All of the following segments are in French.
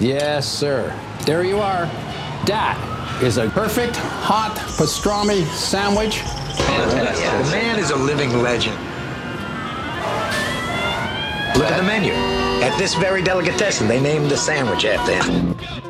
Yes, sir. There you are. That is a perfect hot pastrami sandwich. Fantastic. The man is a living legend. Look at the menu. At this very delicatessen, they named the sandwich after him.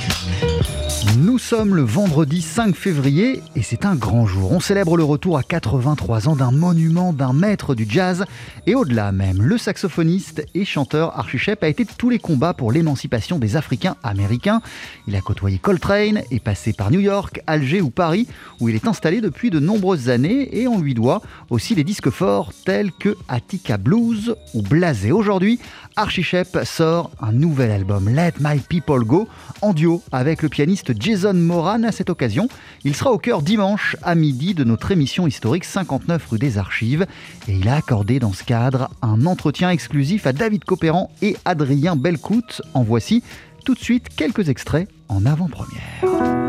Nous sommes le vendredi 5 février et c'est un grand jour. On célèbre le retour à 83 ans d'un monument, d'un maître du jazz et au-delà même, le saxophoniste et chanteur Archie Shepp a été de tous les combats pour l'émancipation des Africains américains. Il a côtoyé Coltrane, est passé par New York, Alger ou Paris où il est installé depuis de nombreuses années et on lui doit aussi les disques forts tels que Attica Blues ou Blasé. Aujourd'hui, Archie Shepp sort un nouvel album, Let My People Go, en duo avec le pianiste Jason Moran à cette occasion. Il sera au cœur dimanche à midi de notre émission historique 59 rue des Archives et il a accordé dans ce cadre un entretien exclusif à David Copéran et Adrien Belcout. En voici tout de suite quelques extraits en avant-première.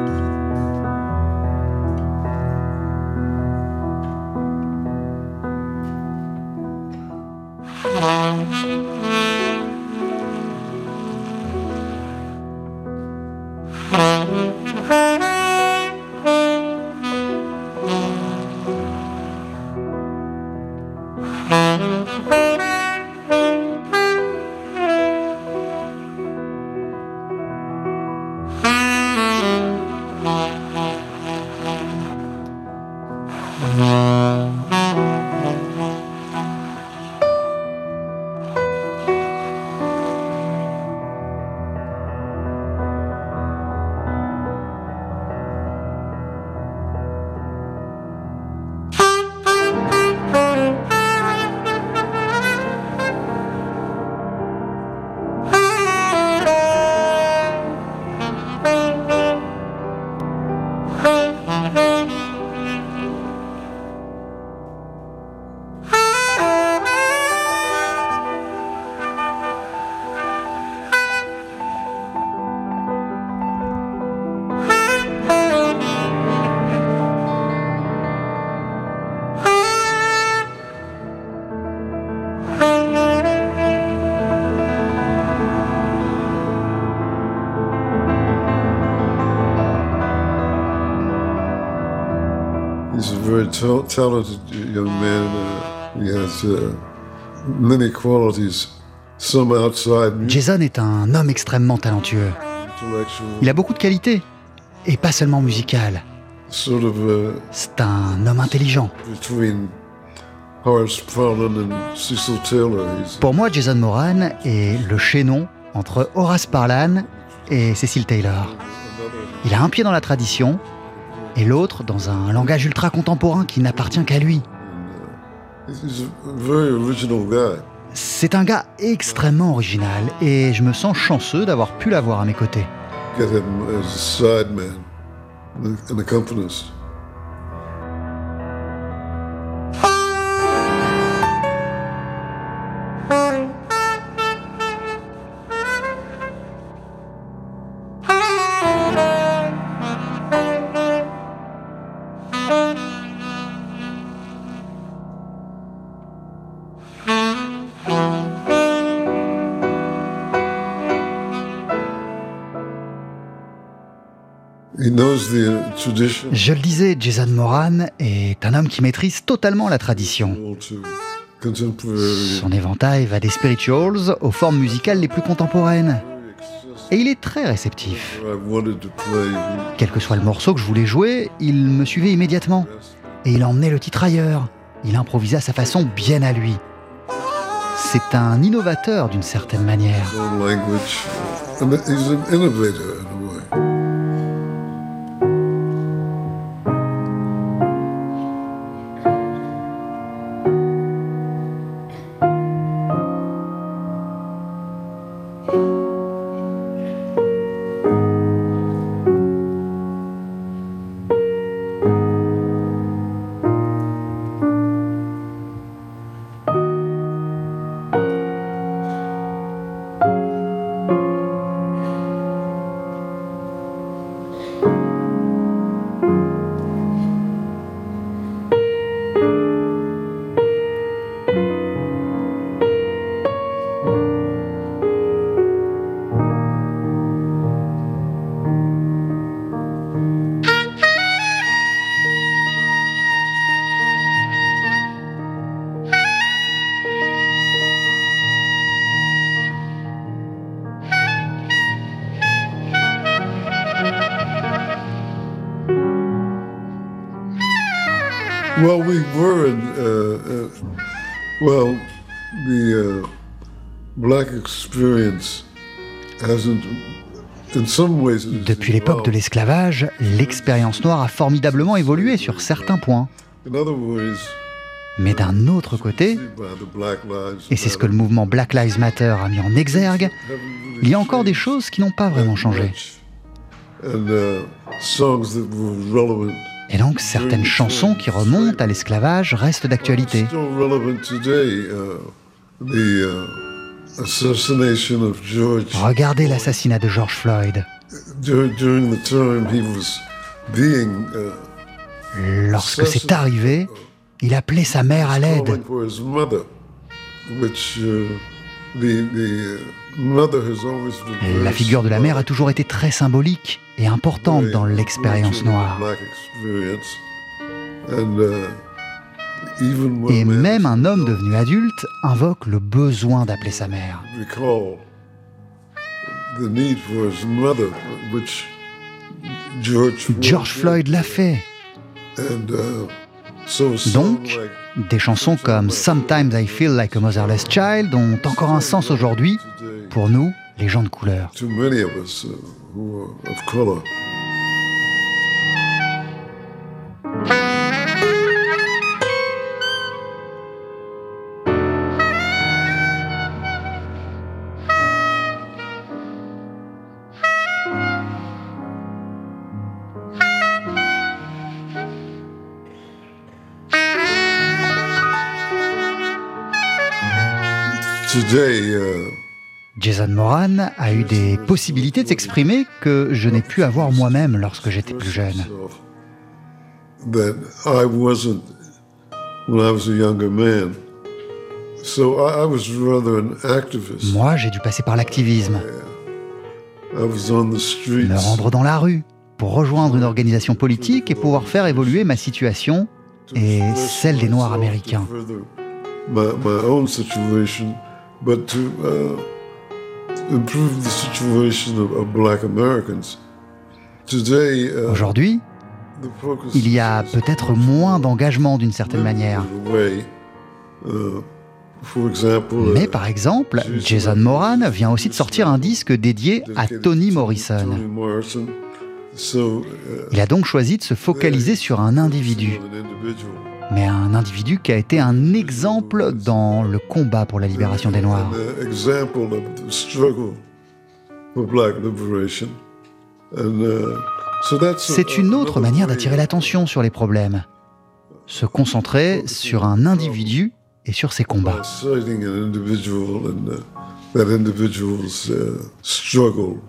Very ta- talented young man. He has many qualities, some outside music, Jason est un homme extrêmement talentueux. Il a beaucoup de qualités et pas seulement musicales. sort of uh, C'est un homme intelligent. between Horace Parlan and Cecil Taylor. He's Pour moi, Jason Moran est le chaînon entre Horace Parlan et Cecil Taylor. Il a un pied dans la tradition et l'autre dans un langage ultra contemporain qui n'appartient qu'à lui. C'est un gars extrêmement original et je me sens chanceux d'avoir pu l'avoir à mes côtés. Je le disais, Jason Moran est un homme qui maîtrise totalement la tradition. Son éventail va des spirituals aux formes musicales les plus contemporaines. Et il est très réceptif. Quel que soit le morceau que je voulais jouer, il me suivait immédiatement. Et il emmenait le titre ailleurs. Il improvisait à sa façon bien à lui. C'est un innovateur d'une certaine manière. Well, we were in, uh, uh, well, the uh, black experience hasn't, in some ways, it has Depuis l'époque de l'esclavage, l'expérience noire a formidablement évolué sur certains points. Mais d'un autre côté, by the Black Lives et c'est ce que le Matter mouvement Black Lives Matter a mis en exergue, il y a encore des choses qui n'ont pas vraiment changé. Et donc certaines chansons qui remontent à l'esclavage restent d'actualité. Uh, uh, Regardez l'assassinat de George Floyd. uh, Lorsque c'est arrivé, il appelait sa mère à l'aide. La figure de la mère a toujours été très symbolique et importante dans l'expérience noire. Uh, Et même un homme devenu adulte invoque le besoin d'appeler sa mère. George Floyd l'a fait. And, uh, Donc, des chansons comme Sometimes I Feel Like a Motherless Child ont encore un sens aujourd'hui pour nous, les gens de couleur. who are of color. Today, uh, Jason Moran a eu des possibilités de s'exprimer que je n'ai pu avoir moi-même lorsque j'étais plus jeune. Moi, j'ai dû passer par l'activisme, me rendre dans la rue pour rejoindre une organisation politique et pouvoir faire évoluer ma situation et celle des Noirs américains. Aujourd'hui, the focus il y a peut-être moins d'engagement d'une certaine manière. Uh, example, uh, Mais par exemple, Jason Moran vient aussi de sortir un disque dédié à dedicated Toni to Morrison. Uh, Il a donc choisi de se focaliser sur un individu. Mais un individu qui a été un exemple dans le combat pour la libération des Noirs. Uh, C'est une autre manière d'attirer l'attention sur les problèmes. Se concentrer sur un individu et sur ses combats. that individual's uh, struggle.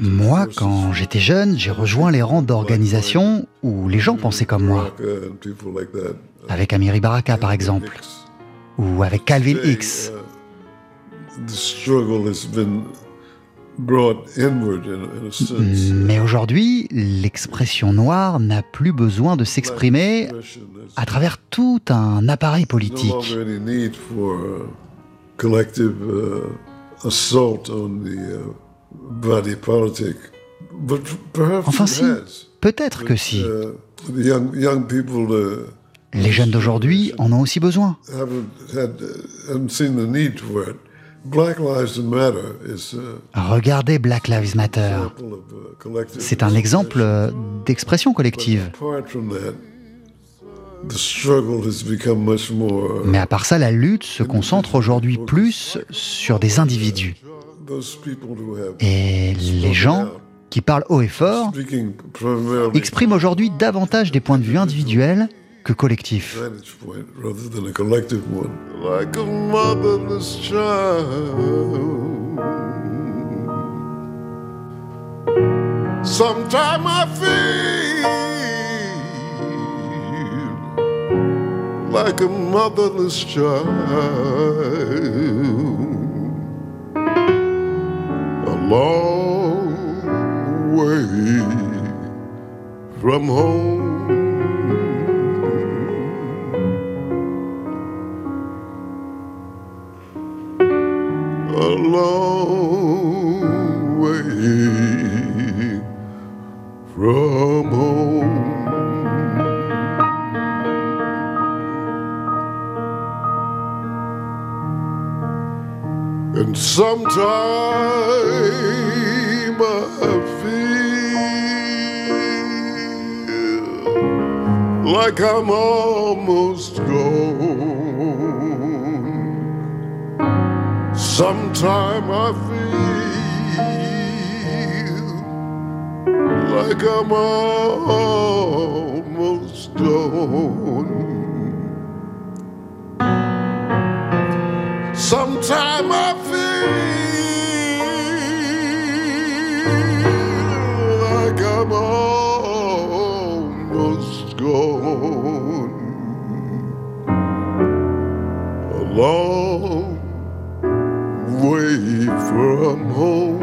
Moi, quand j'étais jeune, j'ai rejoint les rangs d'organisations où les gens pensaient comme moi, avec Amiri Baraka par exemple, ou avec Calvin Hicks. uh. Mais aujourd'hui, l'expression noire n'a plus besoin de s'exprimer à travers tout un appareil politique. Collective uh, assault on the uh, body politic. But perhaps Enfin si, peut-être que si. Uh, the young, young people uh, Les jeunes d'aujourd'hui en ont aussi besoin. haven't, had, haven't seen the need for it. Black Lives Matter is Regardez Black Lives Matter. example of, collective C'est un exemple euh, d'expression collective. Mais à part ça, la lutte se concentre aujourd'hui plus sur des individus. Et les gens qui parlent haut et fort expriment aujourd'hui davantage des points de vue individuels que collectifs. Sometimes I feel like a motherless child. A long way from home. A long way from home. And sometime I feel like I'm almost gone. Sometime I feel like I'm almost gone. Sometime I feel like I'm almost gone. A long way from home.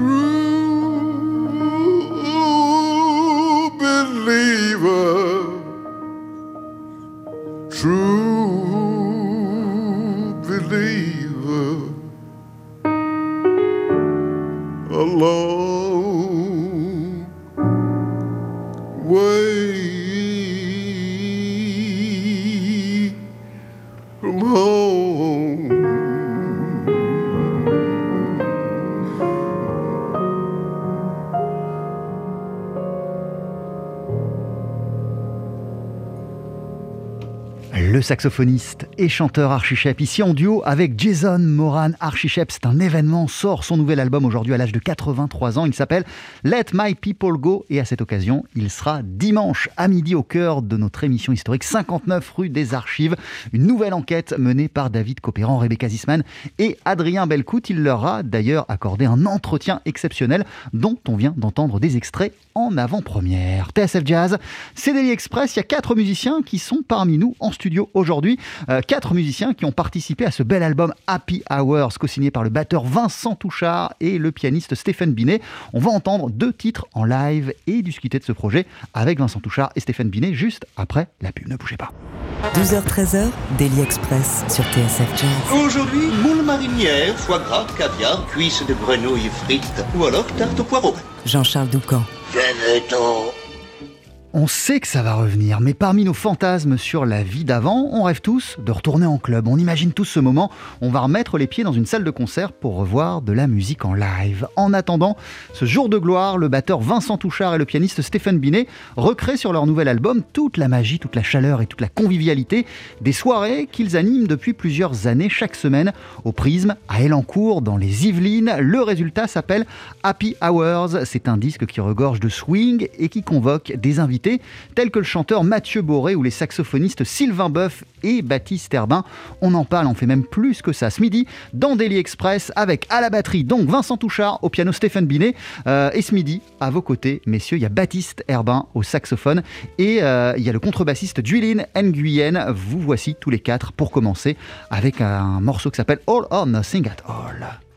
True saxophoniste et chanteur Archie Shepp, ici en duo avec Jason Moran. Archie Shepp, c'est un événement, sort son nouvel album aujourd'hui à l'âge de 83 ans. Il s'appelle Let My People Go et à cette occasion, il sera dimanche à midi au cœur de notre émission historique 59 rue des Archives. Une nouvelle enquête menée par David Copéran, Rebecca Zisman et Adrien Belcout. Il leur a d'ailleurs accordé un entretien exceptionnel dont on vient d'entendre des extraits en avant-première. TSF Jazz, c'est Daily Express. Il y a quatre musiciens qui sont parmi nous en studio. Euh, quatre musiciens qui ont participé à ce bel album Happy Hours, co-signé par le batteur Vincent Touchard et le pianiste Stéphane Binet. On va entendre deux titres en live et discuter de ce projet avec Vincent Touchard et Stéphane Binet juste après la pub. Ne bougez pas. 12h-13h, Daily Express sur TSF Jazz. Aujourd'hui, moule marinière, foie gras, caviar, cuisses de grenouille frites ou alors tarte au poireau. Jean-Charles Doucan. Venez-t'en. On sait que ça va revenir, mais parmi nos fantasmes sur la vie d'avant, on rêve tous de retourner en club. On imagine tous ce moment, on va remettre les pieds dans une salle de concert pour revoir de la musique en live. En attendant, ce jour de gloire, le batteur Vincent Touchard et le pianiste Stéphane Binet recréent sur leur nouvel album toute la magie, toute la chaleur et toute la convivialité des soirées qu'ils animent depuis plusieurs années chaque semaine au Prisme, à Elancourt, dans les Yvelines. Le résultat s'appelle Happy Hours. C'est un disque qui regorge de swing et qui convoque des invités tels que le chanteur Mathieu Boré ou les saxophonistes Sylvain Boeuf et Baptiste Herbin. On en parle, on fait même plus que ça ce midi dans Daily Express avec à la batterie donc Vincent Touchard, au piano Stéphane Binet euh, et ce midi à vos côtés messieurs il y a Baptiste Herbin au saxophone et euh, il y a le contrebassiste Juilin Nguyen. Vous voici tous les quatre pour commencer avec un morceau qui s'appelle All or Nothing at All.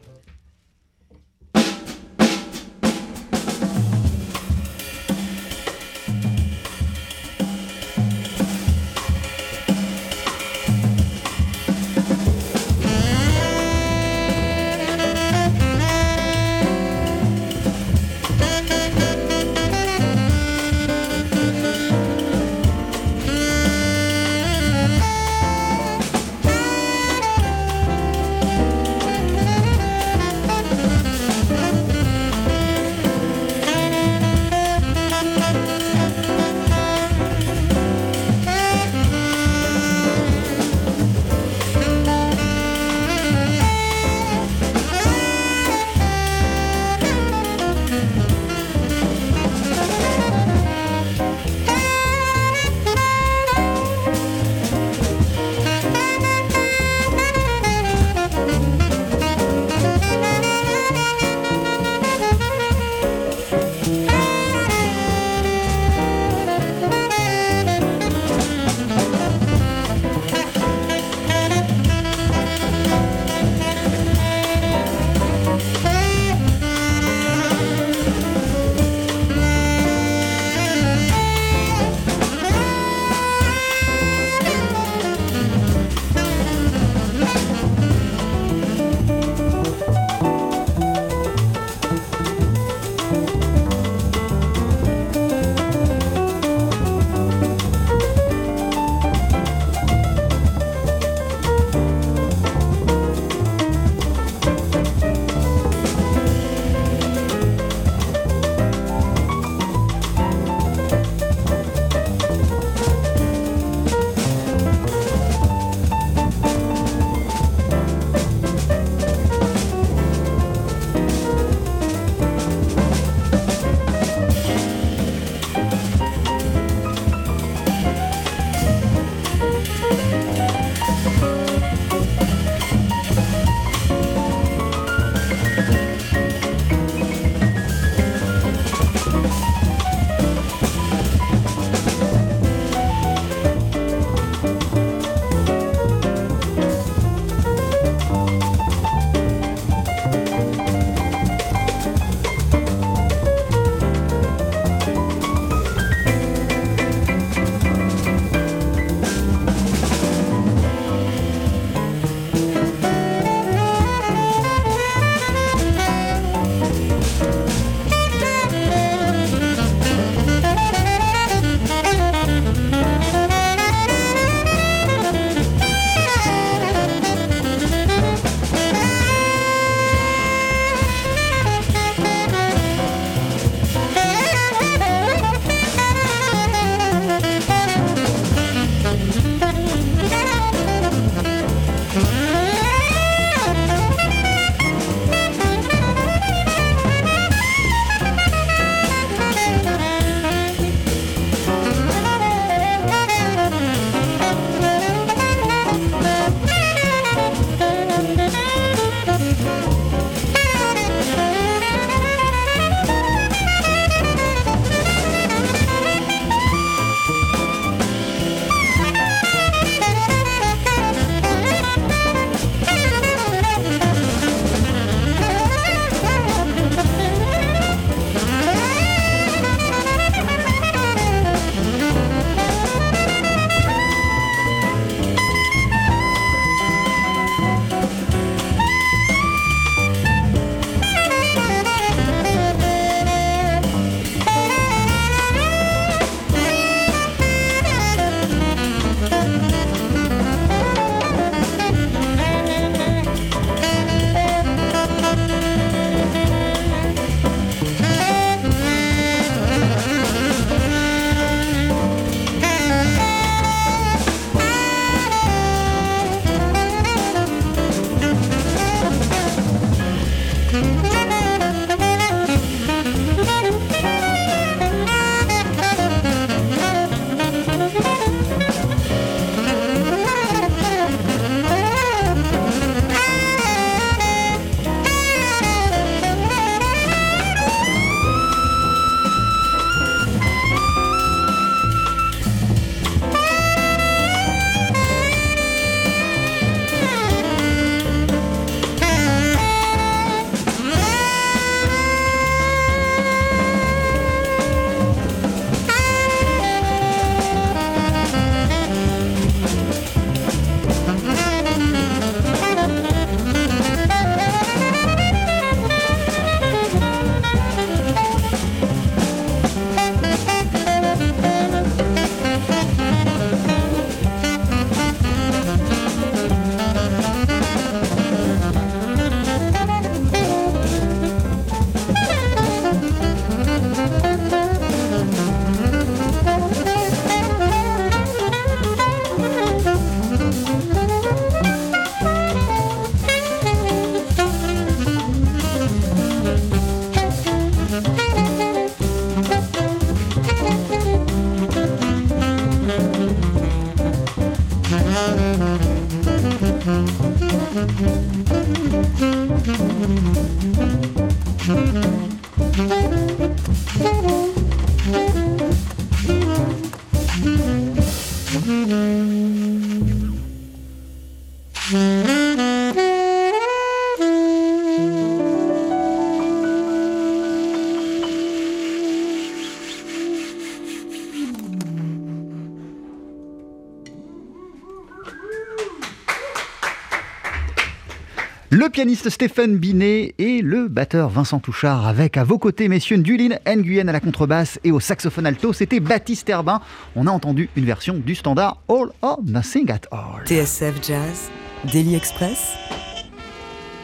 Pianiste Stéphane Binet et le batteur Vincent Touchard avec à vos côtés messieurs Dulin Nguyen à la contrebasse et au saxophone alto, c'était Baptiste Herbin. On a entendu une version du standard All or Nothing at All. TSF Jazz, Daily Express,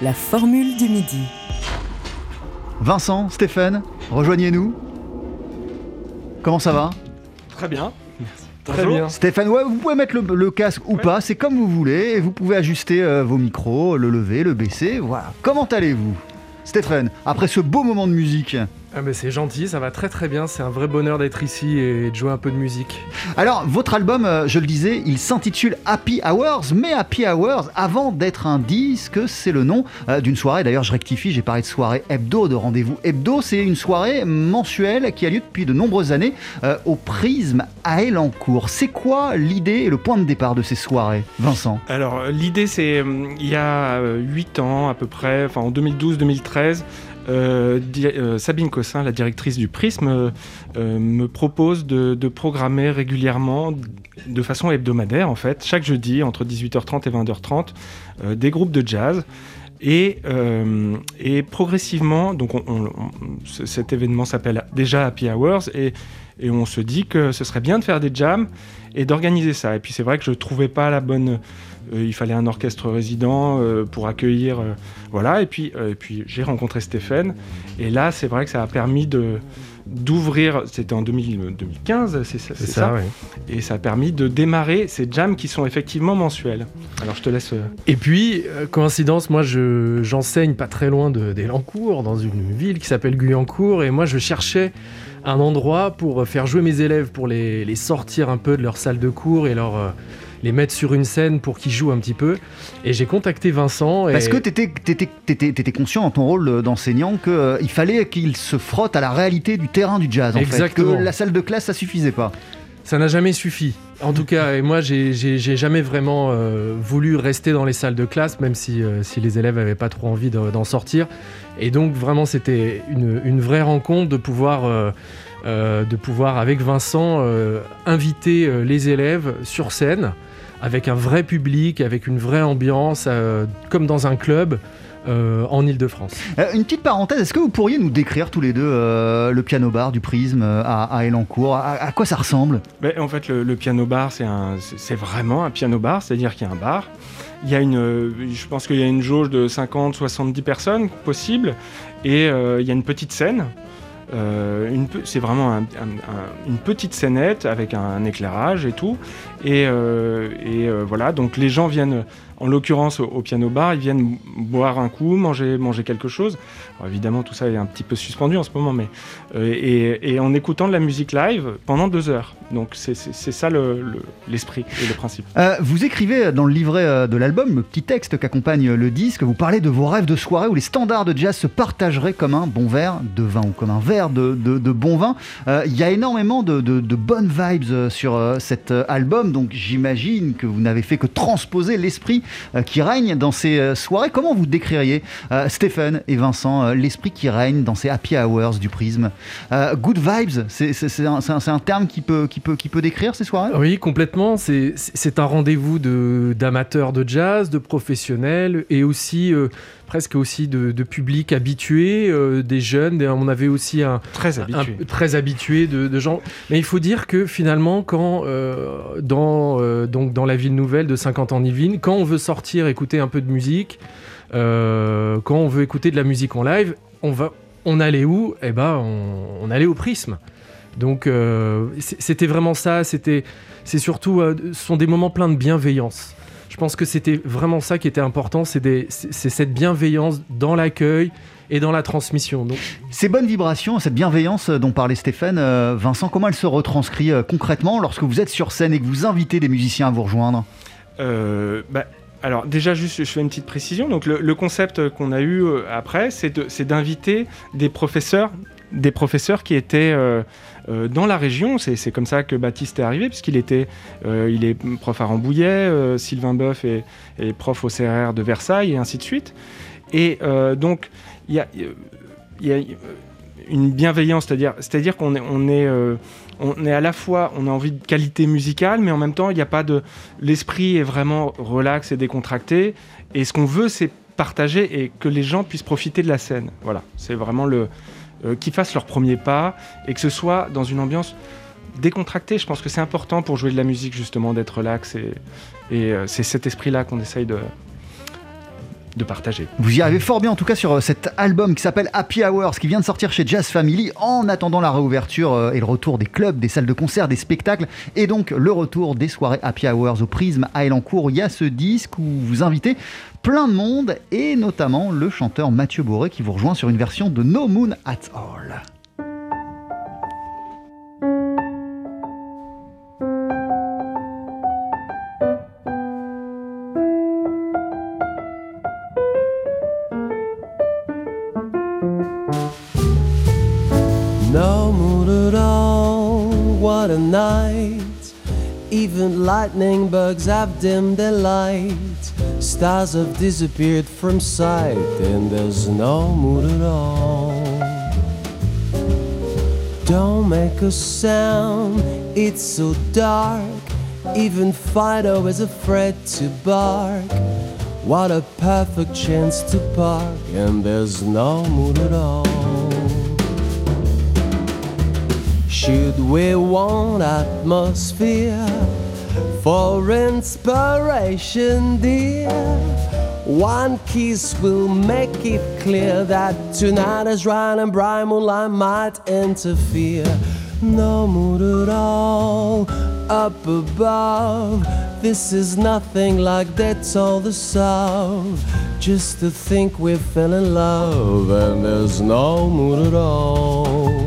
la formule du midi. Vincent, Stéphane, rejoignez-nous. Comment ça va? Très bien. Très bien. Stéphane, ouais, vous pouvez mettre le, le casque ou pas, c'est comme vous voulez, et vous pouvez ajuster euh, vos micros, le lever, le baisser, voilà. Comment allez-vous Stéphane, après ce beau moment de musique? Ah ben c'est gentil, ça va très très bien, c'est un vrai bonheur d'être ici et de jouer un peu de musique. Alors, votre album, euh, je le disais, il s'intitule Happy Hours, mais Happy Hours, avant d'être un disque, c'est le nom euh, d'une soirée. D'ailleurs, je rectifie, j'ai parlé de soirée hebdo, de rendez-vous hebdo. C'est une soirée mensuelle qui a lieu depuis de nombreuses années euh, au Prisme à Elancourt. C'est quoi l'idée et le point de départ de ces soirées, Vincent? Alors, l'idée, c'est il y a 8 ans à peu près, enfin en 2012-2013, euh, euh, Sabine Cossin, la directrice du Prisme, euh, me propose de, programmer régulièrement, de façon hebdomadaire en fait, chaque jeudi entre 18h30 et 20h30, des groupes de jazz. Et, progressivement, donc cet événement s'appelle déjà Happy Hours, et, et, on se dit que ce serait bien de faire des jams et d'organiser ça. Et puis c'est vrai que je ne trouvais pas la bonne euh, il fallait un orchestre résident euh, pour accueillir. Euh, voilà, et puis, puis j'ai rencontré Stéphane. Et là, c'est vrai que ça a permis de d'ouvrir, c'était en 2015, c'est ça, ça, et ça a permis de démarrer ces jams qui sont effectivement mensuels. Alors je te laisse. Et puis, coïncidence, moi j'enseigne pas très loin d'Elancourt, dans une ville qui s'appelle Guyancourt, et moi je cherchais un endroit pour faire jouer mes élèves, pour les, les sortir un peu de leur salle de cours et leur les mettre sur une scène pour qu'ils jouent un petit peu. Et j'ai contacté Vincent. Parce que tu étais, conscient dans ton rôle d'enseignant qu'il euh, fallait qu'il se frotte à la réalité du terrain du jazz. En Exactement. Fait, que la salle de classe, ça suffisait pas. Ça n'a jamais suffi. En tout cas, et moi, j'ai jamais vraiment euh, voulu rester dans les salles de classe, même si, euh, si les élèves n'avaient pas trop envie d'en sortir. Et donc, vraiment, c'était une, une, vraie rencontre de pouvoir, de pouvoir avec Vincent, inviter les élèves sur scène avec un vrai public, avec une vraie ambiance, euh, comme dans un club. Euh, en Ile-de-France. Euh, une petite parenthèse, est-ce que vous pourriez nous décrire tous les deux le piano bar du Prisme à, à Elancourt? À, quoi ça ressemble? Ben, En fait, le, piano bar, c'est vraiment un piano bar, c'est-à-dire qu'il y a un bar. Il y a une, je pense qu'il y a une jauge de 50-70 personnes possible, et il y a une petite scène euh, c'est vraiment une petite scénette avec un, éclairage et tout. Et, euh, euh, voilà, donc les gens viennent en l'occurrence au, piano bar, ils viennent boire un coup, manger, quelque chose. évidemment, tout ça est un petit peu suspendu en ce moment, mais euh, et, en écoutant de la musique live pendant deux heures. Donc c'est ça l'esprit et le principe. Euh, vous écrivez dans le livret euh, de l'album, le petit texte qu'accompagne le disque, vous parlez de vos rêves de soirée où les standards de jazz se partageraient comme un bon verre de vin ou comme un verre de, bon vin. Il y a énormément de, bonnes vibes sur cet album, donc j'imagine que vous n'avez fait que transposer l'esprit qui règne dans ces euh, soirées. Comment vous décririez, euh, Stéphane et Vincent, l'esprit qui règne dans ces happy hours du prisme Good vibes, c'est un, terme qui peut décrire ces soirées? Oui, complètement. C'est un rendez-vous d'amateurs de, jazz, de professionnels et aussi presque aussi de, public habitué, des jeunes. On avait aussi un très habitué, très habitué de, gens. Mais il faut dire que finalement, quand dans donc dans la ville nouvelle de 50 ans Nivine, quand on veut sortir, écouter un peu de musique, euh, quand on veut écouter de la musique en live, on va, on allait où? Eh ben, on, allait au Prisme. Donc euh, c'était vraiment ça. C'était, c'est surtout, euh, ce sont des moments pleins de bienveillance. Je pense que c'était vraiment ça qui était important. C'est, cette bienveillance dans l'accueil et dans la transmission. Donc... Ces bonnes vibrations, cette bienveillance dont parlait Stéphane, Vincent, comment elle se retranscrit concrètement lorsque vous êtes sur scène et que vous invitez des musiciens à vous rejoindre? Bah, alors déjà juste je fais une petite précision. Donc le, concept qu'on a eu euh, après, c'est d'inviter des professeurs, des professeurs qui étaient euh, euh, dans la région. C'est comme ça que Baptiste est arrivé, puisqu'il était, il est prof à Rambouillet, Sylvain Boeuf est, prof au CRR de Versailles et ainsi de suite. Et donc il y a, y a, une bienveillance, c'est-à-dire, c'est-à-dire qu'on est, on est on est à la fois, on a envie de qualité musicale, mais en même temps, il n'y a pas de. L'esprit est vraiment relax et décontracté. Et ce qu'on veut, c'est partager et que les gens puissent profiter de la scène. Voilà, c'est vraiment le euh, qu'ils fassent leur premier pas et que ce soit dans une ambiance décontractée. Je pense que c'est important pour jouer de la musique justement d'être relax et, et euh, c'est cet esprit-là qu'on essaye de, de partager. Vous y arrivez fort bien en tout cas sur euh, cet album qui s'appelle Happy Hours qui vient de sortir chez Jazz Family en attendant la réouverture euh, et le retour des clubs, des salles de concert, des spectacles et donc le retour des soirées Happy Hours au Prisme à Elancourt. Il y a ce disque où vous invitez plein de monde et notamment le chanteur Mathieu Boré qui vous rejoint sur une version de No Moon at All. Night. Even lightning bugs have dimmed their light. Stars have disappeared from sight, and there's no mood at all. Don't make a sound, it's so dark. Even Fido is afraid to bark. What a perfect chance to park, and there's no mood at all. Should we want atmosphere for inspiration, dear? One kiss will make it clear that tonight is right and bright moonlight might interfere. No mood at all up above. This is nothing like they all the of. Just to think we fell in love and there's no mood at all.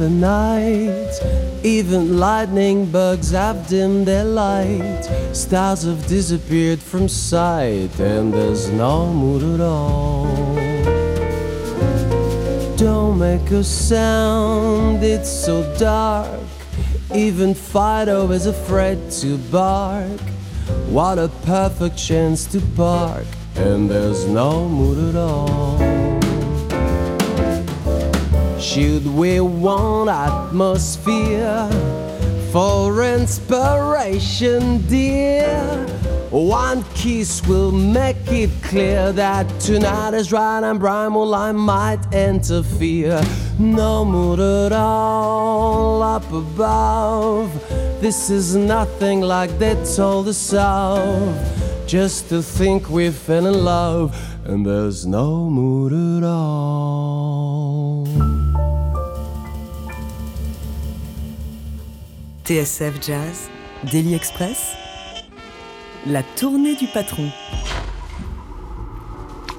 What a night. Even lightning bugs have dimmed their light. Stars have disappeared from sight, and there's no mood at all. Don't make a sound, it's so dark. Even Fido is afraid to bark. What a perfect chance to park, and there's no mood at all. Should we want atmosphere for inspiration, dear? One kiss will make it clear that tonight is right and bright might interfere. No mood at all up above. This is nothing like they told us of. Just to think we fell in love and there's no mood at all. TSF Jazz, Daily Express, la tournée du patron.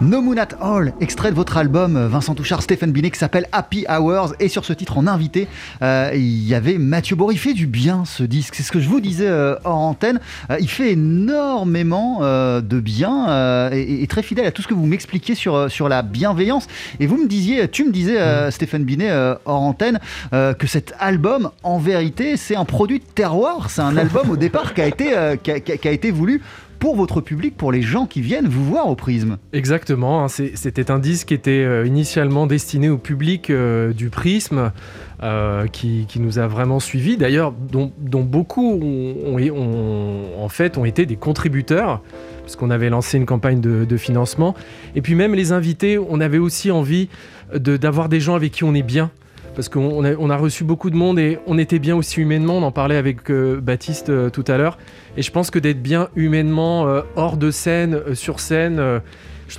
No Moon at All, extrait de votre album euh, Vincent Touchard, Stéphane Binet qui s'appelle Happy Hours. Et sur ce titre en invité, euh, il y avait Mathieu Bory. Il fait du bien ce disque. C'est ce que je vous disais euh, hors antenne. Euh, il fait énormément de bien et, et très fidèle à tout ce que vous m'expliquiez sur, sur la bienveillance. Et vous me disiez, tu me disais, euh, Stéphane Binet, hors antenne, que cet album, en vérité, c'est un produit de terroir. C'est un album au départ qui a été, a- qui a été voulu pour votre public, pour les gens qui viennent vous voir au prisme. Exactement, hein, c'était un disque qui était euh, initialement destiné au public euh, du Prisme, euh, qui, qui nous a vraiment suivis, d'ailleurs dont, beaucoup ont, en fait, ont été des contributeurs, parce qu'on avait lancé une campagne de, financement. Et puis même les invités, on avait aussi envie d'avoir des gens avec qui on est bien. Parce qu'on a, reçu beaucoup de monde et on était bien aussi humainement. On en parlait avec euh, Baptiste euh, tout à l'heure. Et je pense que d'être bien humainement euh, hors de scène, sur scène,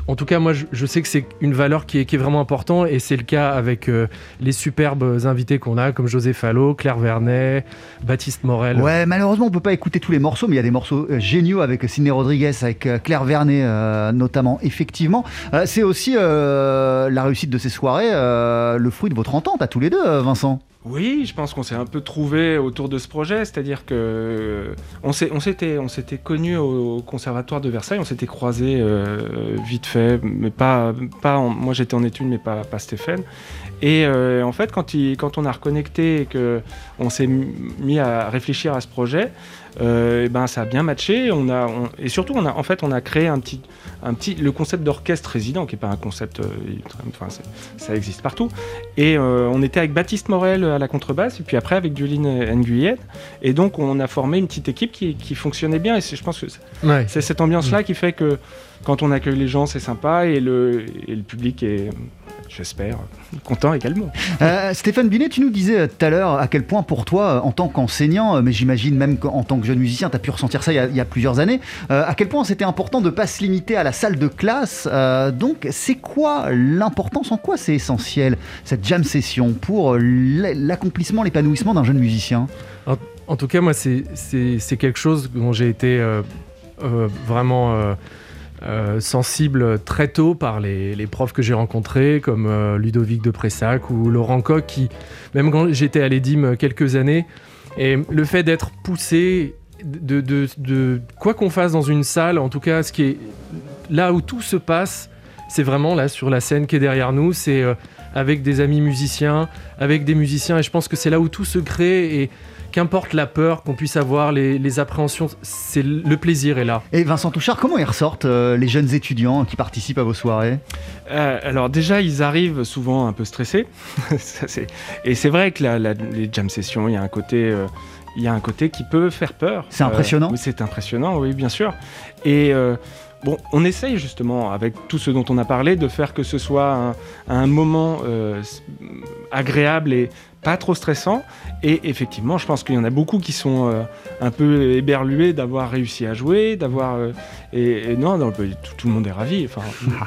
en tout cas, moi, je, sais que c'est une valeur qui est, vraiment importante et c'est le cas avec euh, les superbes invités qu'on a, comme José Fallot, Claire Vernet, Baptiste Morel. Ouais, malheureusement, on peut pas écouter tous les morceaux, mais il y a des morceaux euh, géniaux avec Sidney Rodriguez, avec euh, Claire Vernet notamment, effectivement. C'est aussi la réussite de ces soirées, le fruit de votre entente à tous les deux, Vincent. Oui, je pense qu'on s'est un peu trouvé autour de ce projet, c'est-à-dire que euh, on s'était on s'était connus au, conservatoire de Versailles, on s'était croisés euh, vite fait, mais pas moi j'étais en études mais pas Stéphane. Et euh, en fait quand on a reconnecté et que on s'est mis à réfléchir à ce projet, euh, eh ben ça a bien matché. On a on- et surtout on a en fait on a créé un petit un petit le concept d'orchestre résident qui est pas un concept euh, enfin ça existe partout. Et euh, on était avec Baptiste Morel à la contrebasse, et puis après avec Juline Nguyen. Et donc on a formé une petite équipe qui, qui fonctionnait bien. Et je pense que c'est Ouais. cette ambiance-là qui fait que quand on accueille les gens, c'est sympa, et le, et le public est, j'espère, content également. Euh, Stéphane Binet, tu nous disais euh, tout à l'heure à quel point pour toi, euh, en tant qu'enseignant, mais j'imagine même qu'en tant que jeune musicien, tu as pu ressentir ça il y a, il y a plusieurs années, euh, à quel point c'était important de ne pas se limiter à la salle de classe. Euh, donc, c'est quoi l'importance, en quoi c'est essentiel, cette jam session, pour l'accomplissement, l'épanouissement d'un jeune musicien? En, en tout cas, moi, c'est- quelque chose dont j'ai été euh, euh, vraiment euh, sensible très tôt par les, profs que j'ai rencontrés, comme euh, Ludovic de Pressac ou Laurent Coq, qui, même quand j'étais à l'EDIM quelques années, et le fait d'être poussé, de- quoi qu'on fasse dans une salle, en tout cas, ce qui est là où tout se passe, c'est vraiment là sur la scène qui est derrière nous, c'est euh, avec des amis musiciens, avec des musiciens, et je pense que c'est là où tout se crée, et qu'importe la peur qu'on puisse avoir, les, les appréhensions, c'est le plaisir est là. Et Vincent Touchard, comment ils ressortent euh, les jeunes étudiants qui participent à vos soirées? Euh, alors déjà, ils arrivent souvent un peu stressés. Ça, c'est- et c'est vrai que la- la- les jam sessions, il y a un côté... euh, il y a un côté qui peut faire peur. C'est impressionnant c'est impressionnant, oui, bien sûr. Et euh, bon, on essaye justement, avec tout ce dont on a parlé, de faire que ce soit un, un moment euh, agréable et pas trop stressant. Et effectivement, je pense qu'il y en a beaucoup qui sont euh, un peu éberlués d'avoir réussi à jouer, d'avoir... euh, et, et non, non, tout, tout le monde est ravi. Enfin,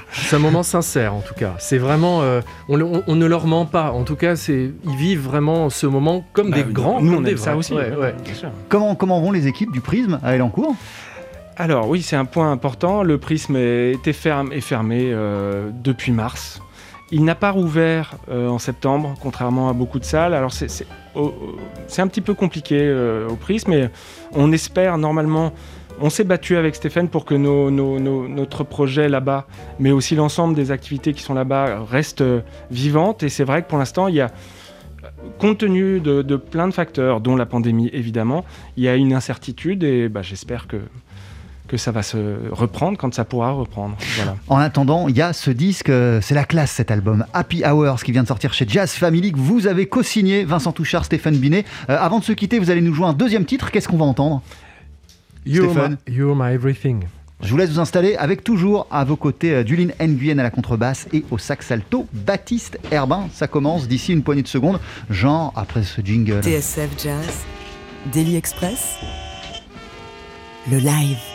C'est un moment sincère en tout cas. C'est vraiment, euh, on, le- on- on ne leur ment pas. En tout cas, c'est ils vivent vraiment ce moment comme Bah, des grands. nous, comme on des aime ça aussi, Ouais, ouais, ouais. bien sûr. comment, comment vont les équipes du Prisme à Elancourt? Alors oui, c'est un point important. Le prisme est, était ferme, est fermé euh, depuis mars. Il n'a pas rouvert euh, en septembre, contrairement à beaucoup de salles. Alors c'est un petit peu compliqué euh, au prisme, mais on espère normalement. On s'est battu avec Stéphane pour que notre projet là-bas, mais aussi l'ensemble des activités qui sont là-bas, restent euh, vivantes. Et c'est vrai que pour l'instant, il y a, compte tenu de, de plein de facteurs, dont la pandémie évidemment, il y a une incertitude et bah, j'espère que, que ça va se reprendre quand ça pourra reprendre. Voilà. En attendant, il y a ce disque, euh, c'est la classe cet album, Happy Hours, qui vient de sortir chez Jazz Family, que vous avez co-signé, Vincent Touchard, Stéphane Binet. Euh, avant de se quitter, vous allez nous jouer un deuxième titre, qu'est-ce qu'on va entendre You're Stéphane. my, you're my everything. Je vous laisse vous installer avec toujours à vos côtés euh, Duline Nguyen à la contrebasse et au sax alto Baptiste Herbin. Ça commence d'ici une poignée de secondes, genre après ce jingle. TSF Jazz, Daily Express, le live.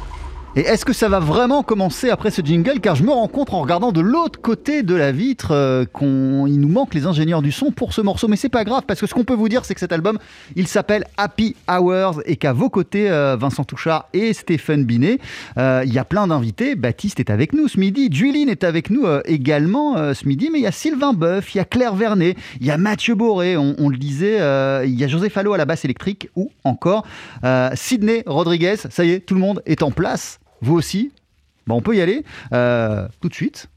Et est-ce que ça va vraiment commencer après ce jingle? Car je me rends compte en regardant de l'autre côté de la vitre euh, qu'il nous manque les ingénieurs du son pour ce morceau. Mais c'est pas grave parce que ce qu'on peut vous dire, c'est que cet album, il s'appelle Happy Hours et qu'à vos côtés, euh, Vincent Touchard et Stéphane Binet, euh, il y a plein d'invités. Baptiste est avec nous ce midi, Juline est avec nous euh, également ce midi, mais il y a Sylvain Boeuf, il y a Claire Vernet, il y a Mathieu Boré, on, le disait, il y a José Fallot à la basse électrique ou encore Sidney Rodriguez. Ça y est, tout le monde est en place. Vous aussi? Bon, on peut y aller euh, tout de suite.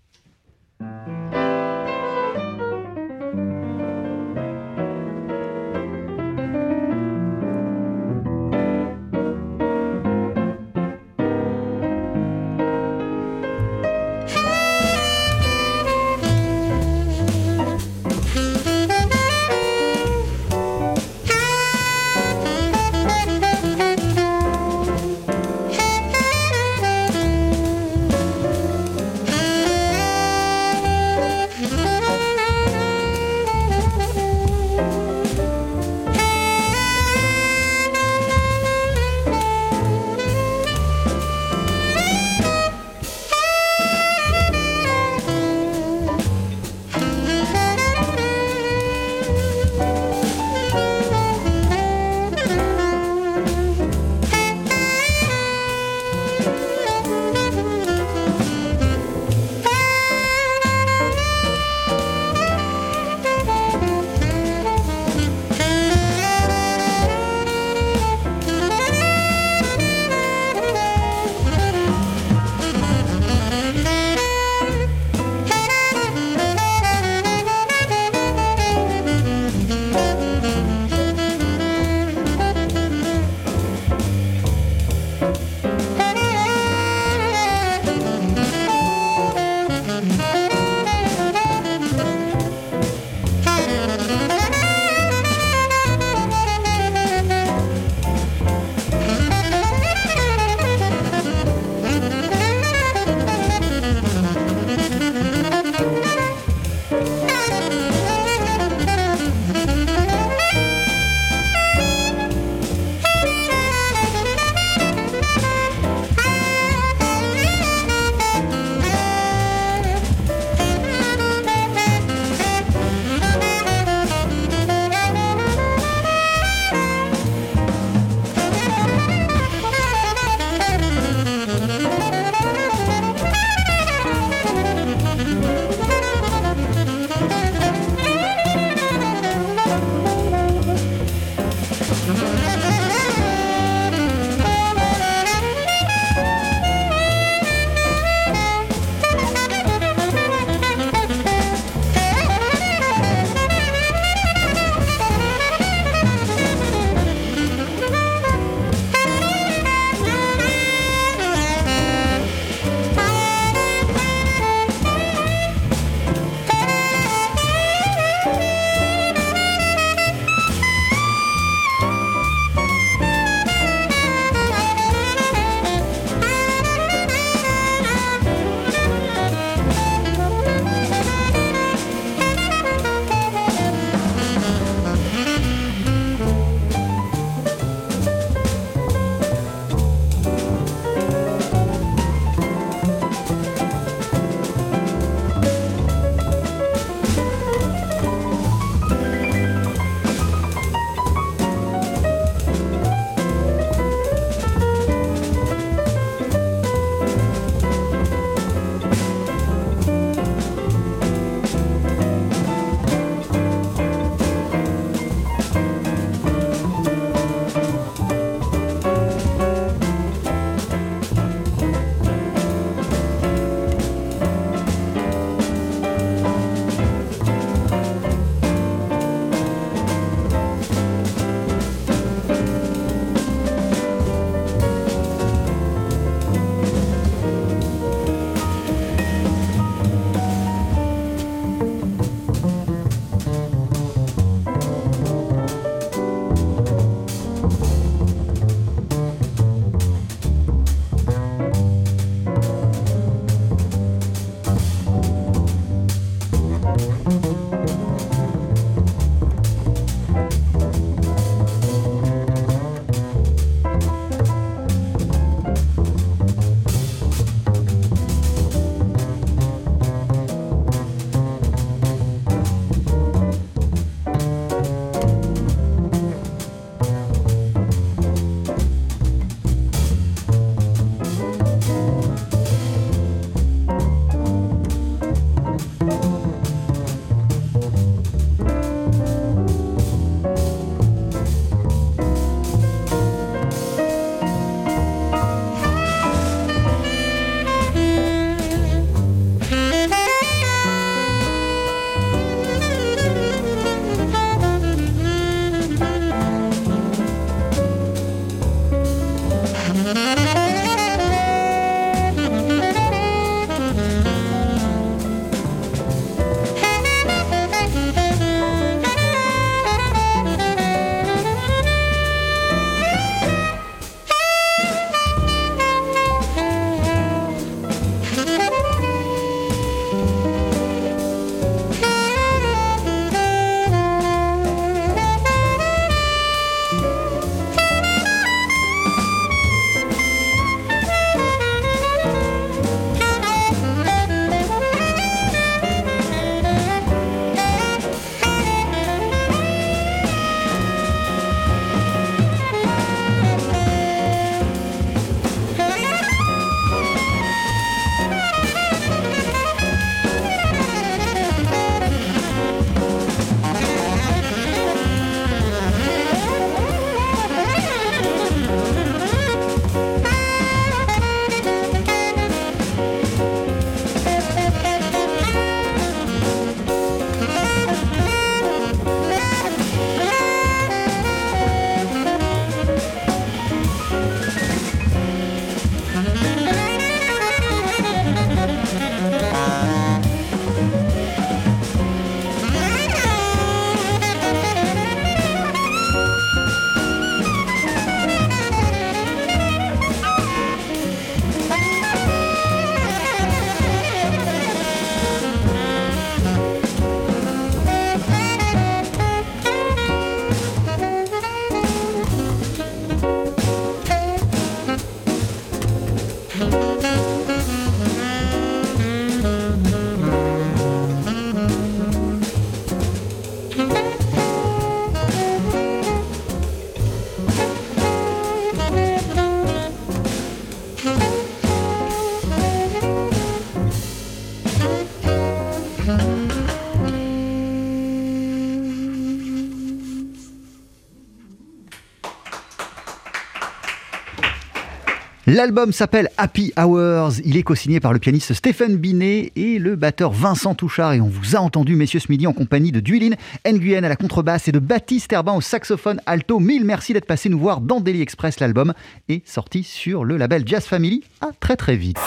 L'album s'appelle Happy Hours. Il est co-signé par le pianiste Stéphane Binet et le batteur Vincent Touchard. Et on vous a entendu, messieurs, ce midi en compagnie de Duilin Nguyen à la contrebasse et de Baptiste Herbin au saxophone alto. Mille merci d'être passé nous voir dans Daily Express. L'album est sorti sur le label Jazz Family. À très très vite.